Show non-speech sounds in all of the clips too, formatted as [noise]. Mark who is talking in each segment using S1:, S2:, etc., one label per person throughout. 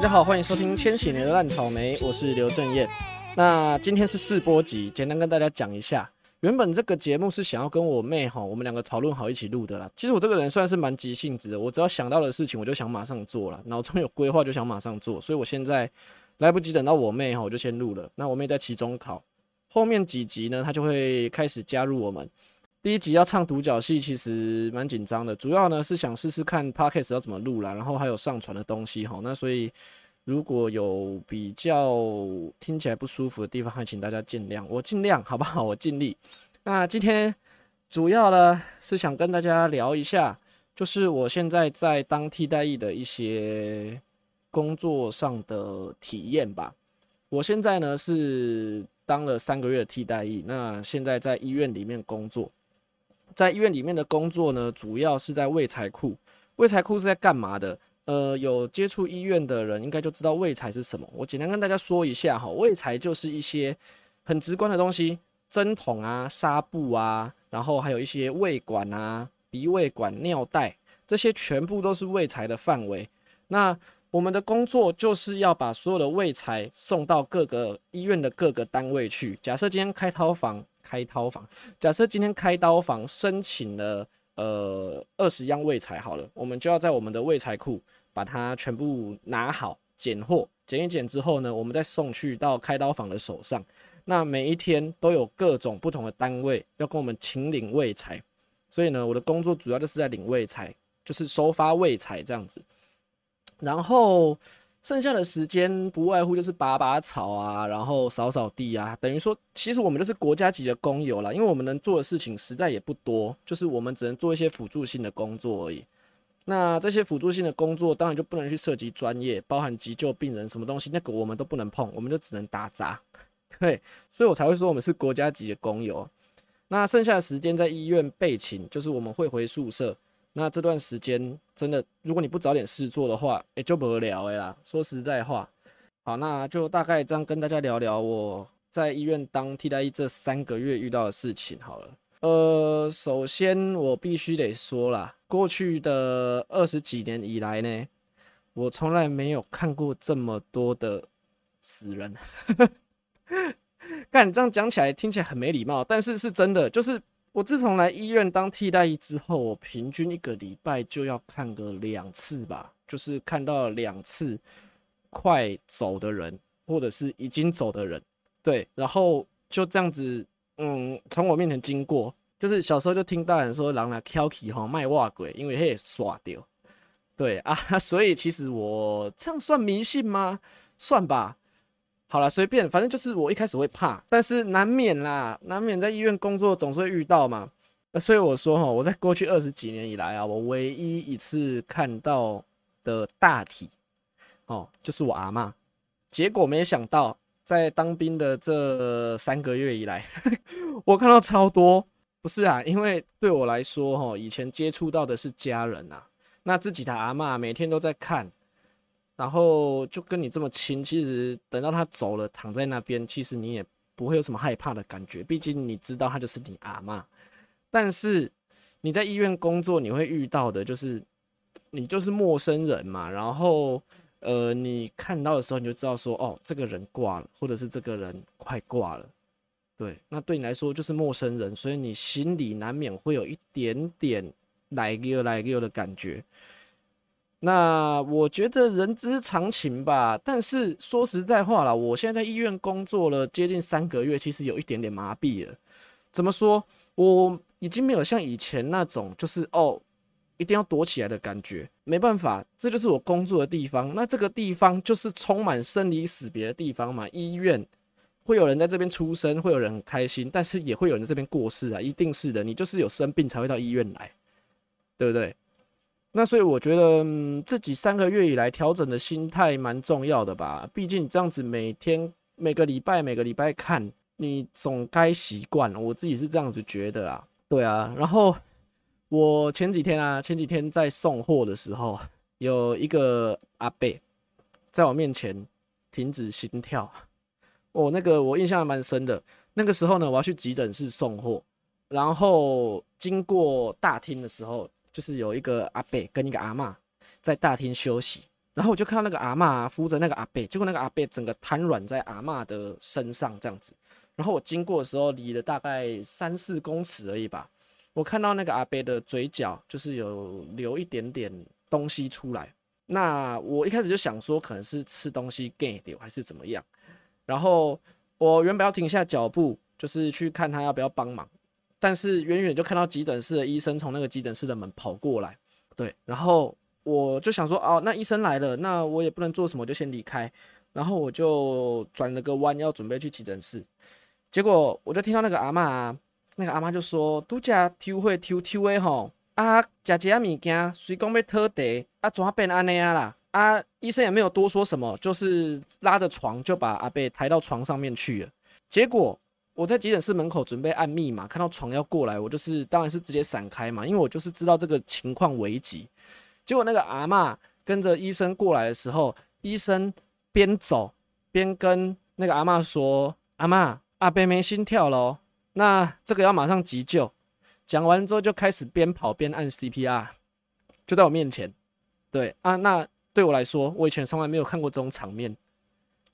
S1: 大家好，欢迎收听《千禧年的烂草莓》，我是刘正燕。那今天是试播集，简单跟大家讲一下。原本这个节目是想要跟我妹哈，我们两个讨论好一起录的啦。其实我这个人算是蛮急性子的，我只要想到的事情，我就想马上做了，脑中有规划就想马上做。所以我现在来不及等到我妹哈，我就先录了。那我妹在期中考，后面几集呢，她就会开始加入我们。第一集要唱独角戏，其实蛮紧张的，主要呢是想试试看 podcast 要怎么录啦，然后还有上传的东西哈。那所以如果有比较听起来不舒服的地方，还请大家见谅，我尽量好不好？我尽力。那今天主要呢是想跟大家聊一下，就是我现在在当替代役的一些工作上的体验吧。我现在呢是当了三个月的替代役，那现在在医院里面工作。在医院里面的工作呢，主要是在卫材库。卫材库是在干嘛的？呃，有接触医院的人应该就知道卫材是什么。我简单跟大家说一下哈，卫材就是一些很直观的东西，针筒啊、纱布啊，然后还有一些胃管啊、鼻胃管、尿袋，这些全部都是卫材的范围。那我们的工作就是要把所有的卫材送到各个医院的各个单位去。假设今天开刀房。开刀房，假设今天开刀房申请了呃二十样位材好了，我们就要在我们的位材库把它全部拿好，拣货，拣一拣之后呢，我们再送去到开刀房的手上。那每一天都有各种不同的单位要跟我们请领位材，所以呢，我的工作主要就是在领位材，就是收发位材这样子，然后。剩下的时间不外乎就是拔拔草啊，然后扫扫地啊，等于说，其实我们就是国家级的工友了，因为我们能做的事情实在也不多，就是我们只能做一些辅助性的工作而已。那这些辅助性的工作当然就不能去涉及专业，包含急救病人什么东西，那个我们都不能碰，我们就只能打杂。[laughs] 对，所以我才会说我们是国家级的工友。那剩下的时间在医院备勤，就是我们会回宿舍。那这段时间真的，如果你不找点事做的话，也就不聊哎啦。说实在话，好，那就大概这样跟大家聊聊我在医院当替代医这三个月遇到的事情好了。呃，首先我必须得说啦，过去的二十几年以来呢，我从来没有看过这么多的死人。[laughs] 干，这样讲起来听起来很没礼貌，但是是真的，就是。我自从来医院当替代医之后，我平均一个礼拜就要看个两次吧，就是看到两次快走的人，或者是已经走的人，对，然后就这样子，嗯，从我面前经过，就是小时候就听大人说，人来挑起哈卖袜鬼，因为嘿耍掉，对啊，[laughs] 所以其实我这样算迷信吗？算吧。好了，随便，反正就是我一开始会怕，但是难免啦，难免在医院工作总是会遇到嘛。所以我说哈，我在过去二十几年以来啊，我唯一一次看到的大体哦，就是我阿妈。结果没想到，在当兵的这三个月以来，[laughs] 我看到超多。不是啊，因为对我来说哈，以前接触到的是家人啊，那自己的阿妈每天都在看。然后就跟你这么亲，其实等到他走了，躺在那边，其实你也不会有什么害怕的感觉，毕竟你知道他就是你阿妈。但是你在医院工作，你会遇到的就是你就是陌生人嘛。然后呃，你看到的时候，你就知道说，哦，这个人挂了，或者是这个人快挂了。对，那对你来说就是陌生人，所以你心里难免会有一点点来个来个的感觉。那我觉得人之常情吧，但是说实在话啦，我现在在医院工作了接近三个月，其实有一点点麻痹了。怎么说？我已经没有像以前那种就是哦，一定要躲起来的感觉。没办法，这就是我工作的地方。那这个地方就是充满生离死别的地方嘛。医院会有人在这边出生，会有人很开心，但是也会有人在这边过世啊，一定是的。你就是有生病才会到医院来，对不对？那所以我觉得，嗯，这几三个月以来调整的心态蛮重要的吧。毕竟这样子每天、每个礼拜、每个礼拜看，你总该习惯。我自己是这样子觉得啦。对啊，然后我前几天啊，前几天在送货的时候，有一个阿伯在我面前停止心跳。哦，那个我印象还蛮深的。那个时候呢，我要去急诊室送货，然后经过大厅的时候。就是有一个阿伯跟一个阿妈在大厅休息，然后我就看到那个阿嬷扶着那个阿伯，结果那个阿伯整个瘫软在阿嬷的身上这样子。然后我经过的时候，离了大概三四公尺而已吧。我看到那个阿伯的嘴角就是有流一点点东西出来。那我一开始就想说，可能是吃东西 get 掉还是怎么样。然后我原本要停下脚步，就是去看他要不要帮忙，但是远远就看到急诊室的医生从那个急诊室的门跑过来。对，然后我就想说，哦，那医生来了，那我也不能做什么，就先离开。然后我就转了个弯，要准备去急诊室。结果我就听到那个阿妈，那个阿妈就说：“拄只抽血抽抽的吼，啊，食一下物件，随讲要拖地，啊，怎变安尼啊啦？啊，医生也没有多说什么，就是拉着床就把阿贝抬到床上面去了。结果我在急诊室门口准备按密码，看到床要过来，我就是当然是直接闪开嘛，因为我就是知道这个情况危急。结果那个阿妈跟着医生过来的时候，医生边走边跟那个阿妈说：“阿妈。”阿伯没心跳喽，那这个要马上急救。讲完之后就开始边跑边按 CPR，就在我面前。对啊，那对我来说，我以前从来没有看过这种场面，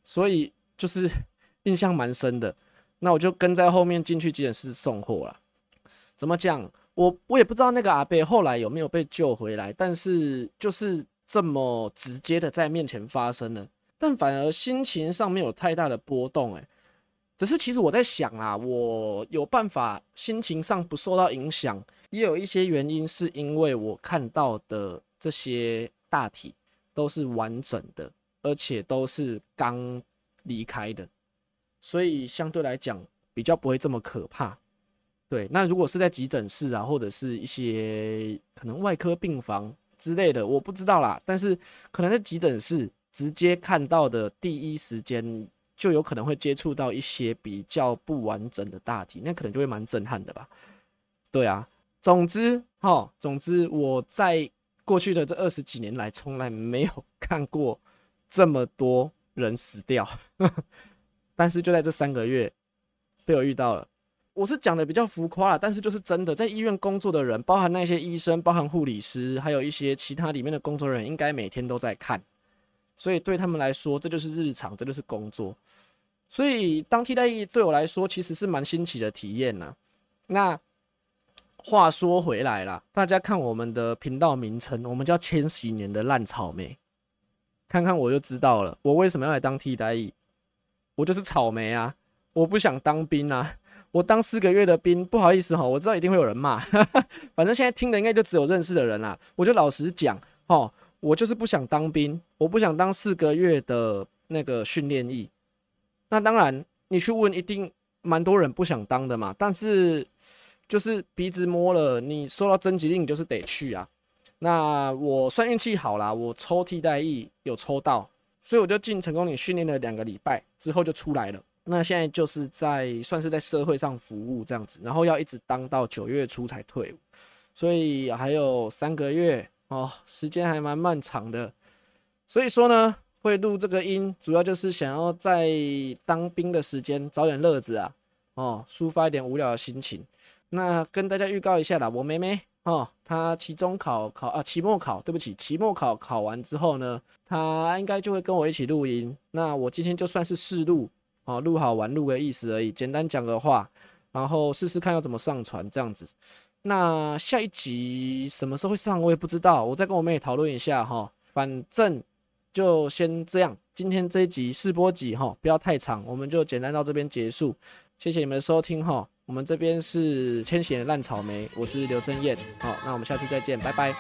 S1: 所以就是 [laughs] 印象蛮深的。那我就跟在后面进去急诊室送货了。怎么讲？我我也不知道那个阿贝后来有没有被救回来，但是就是这么直接的在面前发生了，但反而心情上没有太大的波动，诶。只是其实我在想啊，我有办法心情上不受到影响，也有一些原因是因为我看到的这些大体都是完整的，而且都是刚离开的，所以相对来讲比较不会这么可怕。对，那如果是在急诊室啊，或者是一些可能外科病房之类的，我不知道啦。但是可能在急诊室直接看到的第一时间。就有可能会接触到一些比较不完整的大体，那可能就会蛮震撼的吧。对啊，总之哈，总之我在过去的这二十几年来，从来没有 [laughs] 看过这么多人死掉，但是就在这三个月被我遇到了。我是讲的比较浮夸了，但是就是真的，在医院工作的人，包含那些医生、包含护理师，还有一些其他里面的工作人员，应该每天都在看。所以对他们来说，这就是日常，这就是工作。所以当替代役对我来说，其实是蛮新奇的体验呐。那话说回来了，大家看我们的频道名称，我们叫千禧年的烂草莓，看看我就知道了，我为什么要来当替代役？我就是草莓啊！我不想当兵啊！我当四个月的兵，不好意思哈，我知道一定会有人骂，[laughs] 反正现在听的应该就只有认识的人啦。我就老实讲，哈。我就是不想当兵，我不想当四个月的那个训练役。那当然，你去问，一定蛮多人不想当的嘛。但是就是鼻子摸了，你收到征集令，你就是得去啊。那我算运气好啦，我抽替代役有抽到，所以我就进成功岭训练了两个礼拜之后就出来了。那现在就是在算是在社会上服务这样子，然后要一直当到九月初才退伍，所以还有三个月。哦，时间还蛮漫长的，所以说呢，会录这个音，主要就是想要在当兵的时间找点乐子啊，哦，抒发一点无聊的心情。那跟大家预告一下啦，我妹妹哦，他期中考考啊，期末考，对不起，期末考考完之后呢，他应该就会跟我一起录音。那我今天就算是试录，哦，录好玩录个意思而已，简单讲个话，然后试试看要怎么上传这样子。那下一集什么时候会上，我也不知道，我再跟我妹讨论一下哈。反正就先这样，今天这一集试播集哈，不要太长，我们就简单到这边结束。谢谢你们的收听哈，我们这边是千禧的烂草莓，我是刘正燕，好，那我们下次再见，拜拜。